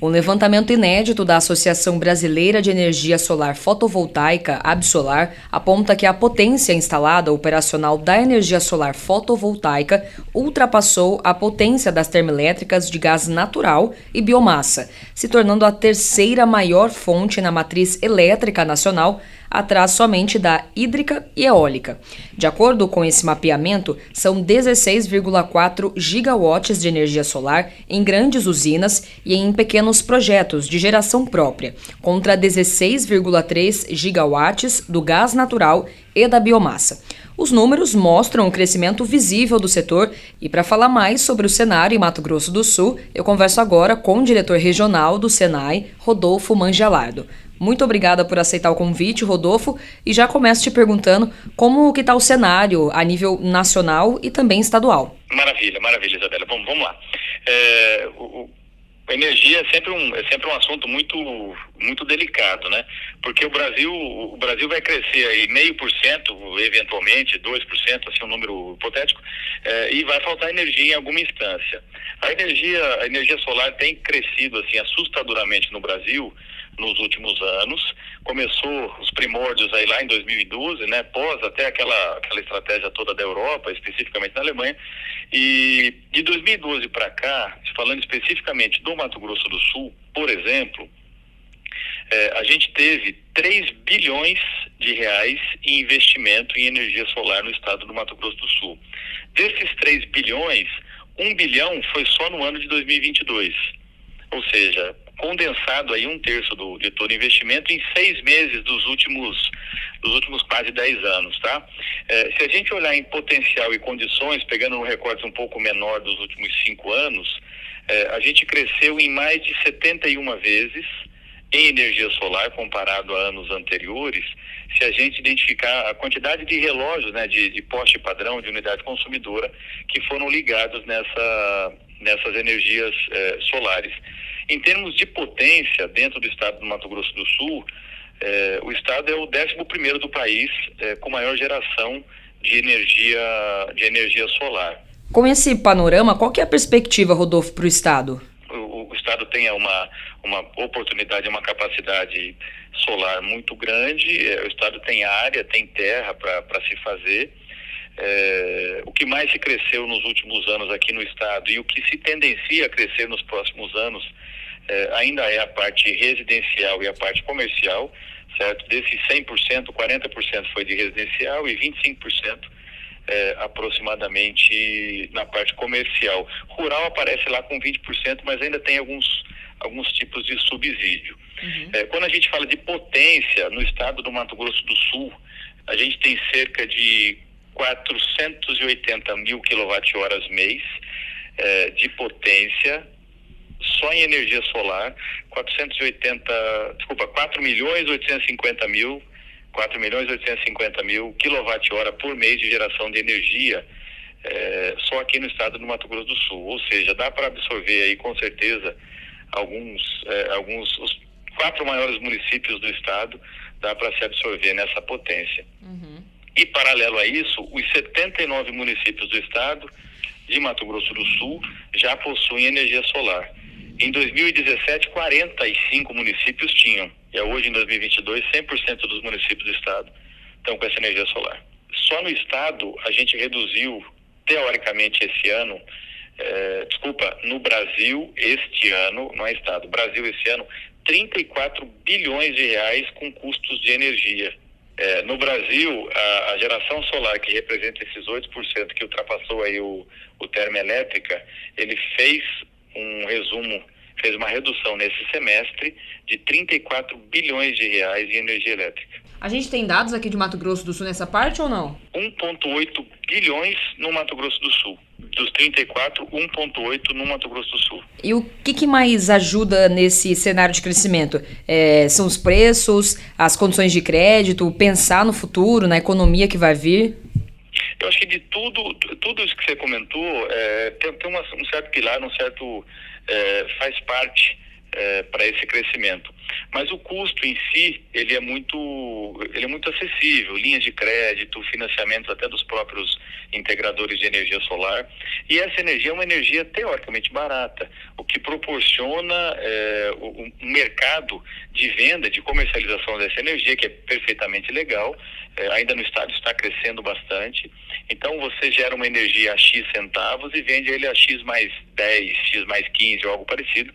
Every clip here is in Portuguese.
Um levantamento inédito da Associação Brasileira de Energia Solar Fotovoltaica, Absolar, aponta que a potência instalada operacional da energia solar fotovoltaica ultrapassou a potência das termoelétricas de gás natural e biomassa, se tornando a terceira maior fonte na matriz elétrica nacional atrás somente da hídrica e eólica. De acordo com esse mapeamento, são 16,4 gigawatts de energia solar em grandes usinas e em pequenos projetos de geração própria, contra 16,3 gigawatts do gás natural e da biomassa. Os números mostram o crescimento visível do setor e para falar mais sobre o cenário em Mato Grosso do Sul, eu converso agora com o diretor regional do Senai, Rodolfo Mangelardo. Muito obrigada por aceitar o convite, Rodolfo, e já começo te perguntando como que está o cenário a nível nacional e também estadual. Maravilha, maravilha, Isabela. Vamos, vamos lá. É, o, energia é sempre um, é sempre um assunto muito, muito delicado, né? Porque o Brasil, o Brasil vai crescer aí meio por cento, eventualmente, dois por cento, assim, um número hipotético, é, e vai faltar energia em alguma instância. A energia, a energia solar tem crescido, assim, assustadoramente no Brasil, nos últimos anos. Começou os primórdios aí lá em 2012, né, pós até aquela, aquela estratégia toda da Europa, especificamente na Alemanha. E de 2012 para cá, falando especificamente do Mato Grosso do Sul, por exemplo, é, a gente teve 3 bilhões de reais em investimento em energia solar no estado do Mato Grosso do Sul. Desses 3 bilhões, 1 bilhão foi só no ano de 2022. Ou seja, condensado aí um terço do, de todo investimento em seis meses dos últimos dos últimos quase dez anos, tá? É, se a gente olhar em potencial e condições, pegando um recorte um pouco menor dos últimos cinco anos, é, a gente cresceu em mais de 71 vezes em energia solar comparado a anos anteriores, se a gente identificar a quantidade de relógios, né, de, de poste padrão, de unidade consumidora, que foram ligados nessa, nessas energias é, solares. Em termos de potência, dentro do estado do Mato Grosso do Sul, é, o estado é o 11 do país é, com maior geração de energia, de energia solar. Com esse panorama, qual que é a perspectiva, Rodolfo, para o estado? O, estado tem uma, uma oportunidade, uma capacidade solar muito grande, o estado tem área, tem terra para se fazer. É, o que mais se cresceu nos últimos anos aqui no estado e o que se tendencia a crescer nos próximos anos é, ainda é a parte residencial e a parte comercial, certo? Desses 100%, 40% foi de residencial e 25% é, aproximadamente na parte comercial. Rural aparece lá com 20%, mas ainda tem alguns, alguns tipos de subsídio. Uhum. É, quando a gente fala de potência no estado do Mato Grosso do Sul, a gente tem cerca de 480 mil quilowatt-horas mês é, de potência só em energia solar, 480, desculpa, 4 milhões 850 mil, 4 milhões 850 mil quilowatt-hora por mês de geração de energia é, só aqui no estado do Mato Grosso do Sul. Ou seja, dá para absorver aí com certeza alguns, é, alguns os quatro maiores municípios do estado dá para se absorver nessa potência. Uhum. E paralelo a isso, os 79 municípios do estado de Mato Grosso do Sul já possuem energia solar. Em 2017, 45 municípios tinham. E hoje, em 2022, 100% dos municípios do estado estão com essa energia solar. Só no estado, a gente reduziu, teoricamente, esse ano, é, desculpa, no Brasil, este ano, não é estado, Brasil, esse ano, 34 bilhões de reais com custos de energia. É, no Brasil, a, a, geração solar, que representa esses 8% que ultrapassou aí o, o termoelétrica, ele fez um resumo, fez uma redução nesse semestre de 34 bilhões de reais em energia elétrica. A gente tem dados aqui de Mato Grosso do Sul nessa parte ou não? 1,8 bilhões no Mato Grosso do Sul. Dos 34, 1,8 no Mato Grosso do Sul. E o que, que mais ajuda nesse cenário de crescimento? É, são os preços, as condições de crédito, pensar no futuro, na economia que vai vir? Eu acho que de tudo, tudo isso que você comentou, é, tem, tem uma, um certo pilar, um certo. É, faz parte é, para esse crescimento. Mas o custo em si, ele é muito, ele é muito acessível, linhas de crédito, financiamentos até dos próprios integradores de energia solar. E essa energia é uma energia teoricamente barata, o que proporciona é, um mercado de venda, de comercialização dessa energia, que é perfeitamente legal, é, ainda no estado está crescendo bastante. Então você gera uma energia a X centavos e vende ele a X mais 10, X mais 15 ou algo parecido,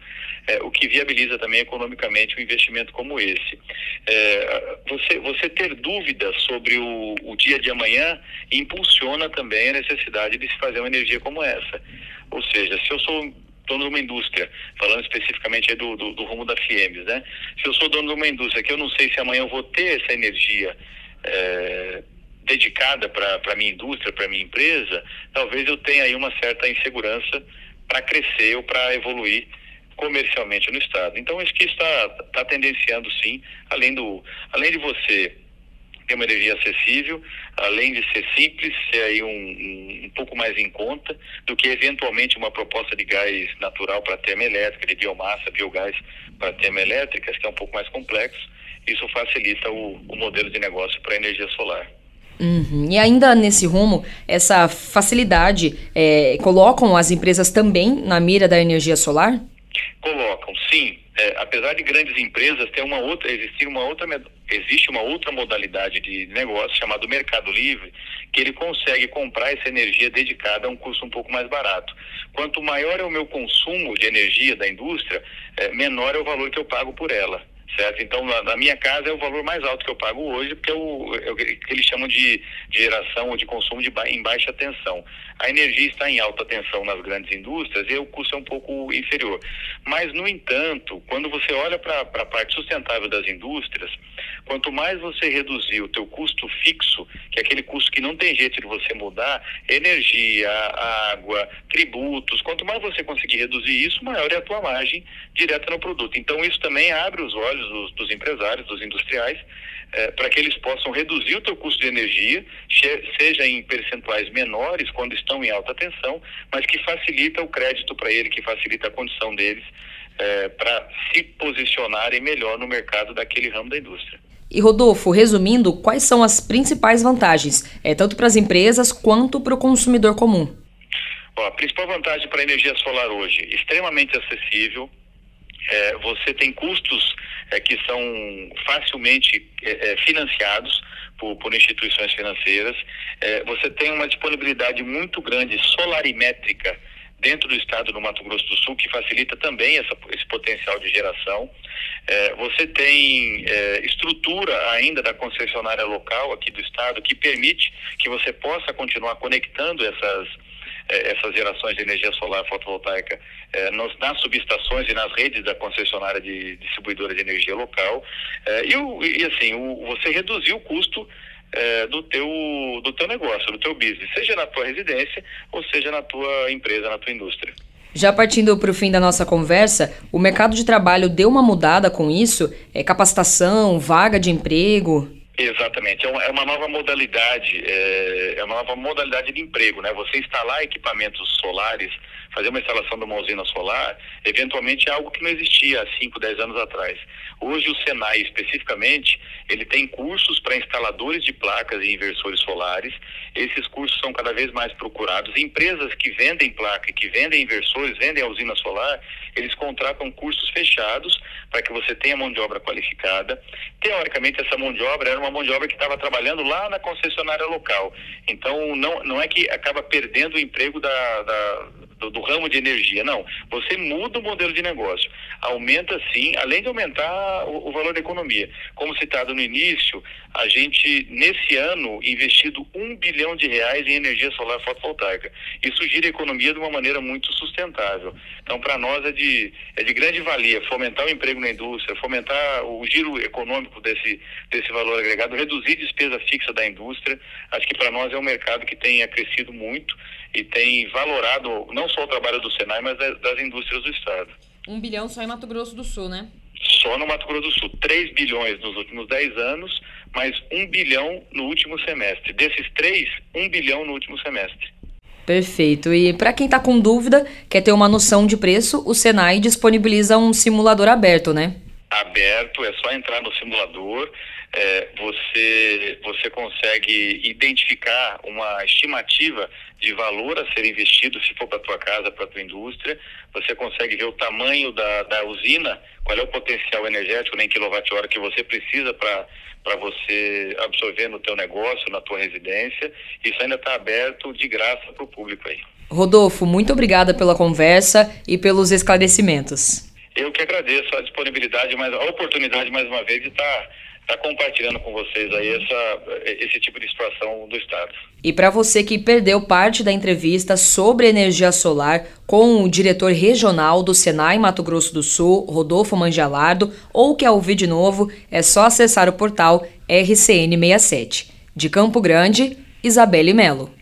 é, o que viabiliza também economicamente um investimento como esse. É, você, você ter dúvidas sobre o, o dia de amanhã impulsiona também a necessidade de se fazer uma energia como essa. Ou seja, se eu sou dono de uma indústria, falando especificamente do, do, do rumo da FIEMES, né? Se eu sou dono de uma indústria que eu não sei se amanhã eu vou ter essa energia é, dedicada para a minha indústria, para a minha empresa, talvez eu tenha aí uma certa insegurança para crescer ou para evoluir comercialmente no estado. Então isso que está, está tendenciando sim, além do, além de você ter uma energia acessível, além de ser simples, ser aí um, um, um, pouco mais em conta do que eventualmente uma proposta de gás natural para termoelétrica, de biomassa, biogás para termoelétricas, que é um pouco mais complexo. Isso facilita o, o modelo de negócio para a energia solar. Uhum. E ainda nesse rumo, essa facilidade é, colocam as empresas também na mira da energia solar? Colocam, sim. É, apesar de grandes empresas, tem uma outra, existir uma outra, existe uma outra modalidade de negócio chamado Mercado Livre, que ele consegue comprar essa energia dedicada a um custo um pouco mais barato. Quanto maior é o meu consumo de energia da indústria, é, menor é o valor que eu pago por ela certo? Então, na, na, minha casa é o valor mais alto que eu pago hoje, porque é o, é o que eles chamam de, de geração ou de consumo de ba, em baixa tensão. A energia está em alta tensão nas grandes indústrias e o custo é um pouco inferior. Mas, no entanto, quando você olha para a parte sustentável das indústrias, quanto mais você reduzir o teu custo fixo, que é aquele custo que não tem jeito de você mudar, energia, água, tributos, quanto mais você conseguir reduzir isso, maior é a tua margem direta no produto. Então, isso também abre os olhos dos, dos empresários, dos industriais, é, para que eles possam reduzir o teu custo de energia, seja em percentuais menores quando estão em alta tensão, mas que facilita o crédito para ele, que facilita a condição deles é, para se posicionarem melhor no mercado daquele ramo da indústria. E Rodolfo, resumindo, quais são as principais vantagens, é, tanto para as empresas quanto para o consumidor comum? Bom, a principal vantagem para a energia solar hoje, extremamente acessível, é, você tem custos é, que são facilmente é, é, financiados por, por, instituições financeiras. É, você tem uma disponibilidade muito grande solarimétrica dentro do estado do Mato Grosso do Sul, que facilita também essa, esse potencial de geração. É, você tem é, estrutura ainda da concessionária local aqui do estado que permite que você possa continuar conectando essas eh, essas gerações de energia solar fotovoltaica nos, nas subestações e nas redes da concessionária de distribuidora de energia local. Eh, e, e, assim, o, você reduzir o custo do, teu, do teu negócio, do teu business, seja na tua residência ou seja na tua empresa, na tua indústria. Já partindo para o fim da nossa conversa, o mercado de trabalho deu uma mudada com isso? É capacitação, vaga de emprego? Exatamente, é uma, é uma nova modalidade, é, é, uma nova modalidade de emprego, né? Você instalar equipamentos solares, fazer uma instalação de uma usina solar, eventualmente é algo que não existia há 5, 10 anos atrás. Hoje o Senai especificamente, ele tem cursos para instaladores de placas e inversores solares. Esses cursos são cada vez mais procurados. Empresas que vendem placa, que vendem inversores, vendem a usina solar, eles contratam cursos fechados para que você tenha mão de obra qualificada. Teoricamente essa mão de obra era uma mão de obra que estava trabalhando lá na concessionária local. Então não, não é que acaba perdendo o emprego da, da do, do, ramo de energia. Não, você muda o modelo de negócio. Aumenta sim, além de aumentar o, o, valor da economia. Como citado no início, a gente, nesse ano, investido um bilhão de reais em energia solar fotovoltaica. Isso gira a economia de uma maneira muito sustentável. Então, para nós é de, é de grande valia fomentar o emprego na indústria, fomentar o giro econômico desse, desse valor agregado, reduzir despesa fixa da indústria. Acho que para nós é um mercado que tem crescido muito e tem valorado não só o trabalho do Senai, mas das indústrias do Estado. Um bilhão só em Mato Grosso do Sul, né? Só no Mato Grosso do Sul. 3 bilhões nos últimos 10 anos, mais 1 bilhão no último semestre. Desses três, 1 bilhão no último semestre. Perfeito. E para quem está com dúvida, quer ter uma noção de preço, o Senai disponibiliza um simulador aberto, né? aberto, é só entrar no simulador, é, você, você consegue identificar uma estimativa de valor a ser investido, se for para a tua casa, para a tua indústria, você consegue ver o tamanho da, da usina, qual é o potencial energético né, em quilowatt-hora que você precisa para para você absorver no teu negócio, na tua residência. Isso ainda está aberto de graça para o público aí. Rodolfo, muito obrigada pela conversa e pelos esclarecimentos. Eu que agradeço a disponibilidade, mas a oportunidade mais uma vez de estar tá estar tá compartilhando com vocês aí essa, esse tipo de situação do Estado. E para você que perdeu parte da entrevista sobre energia solar com o diretor regional do Senai Mato Grosso do Sul, Rodolfo Mangialardo, ou quer ouvir de novo, é só acessar o portal RCN67. De Campo Grande, Isabelle Melo.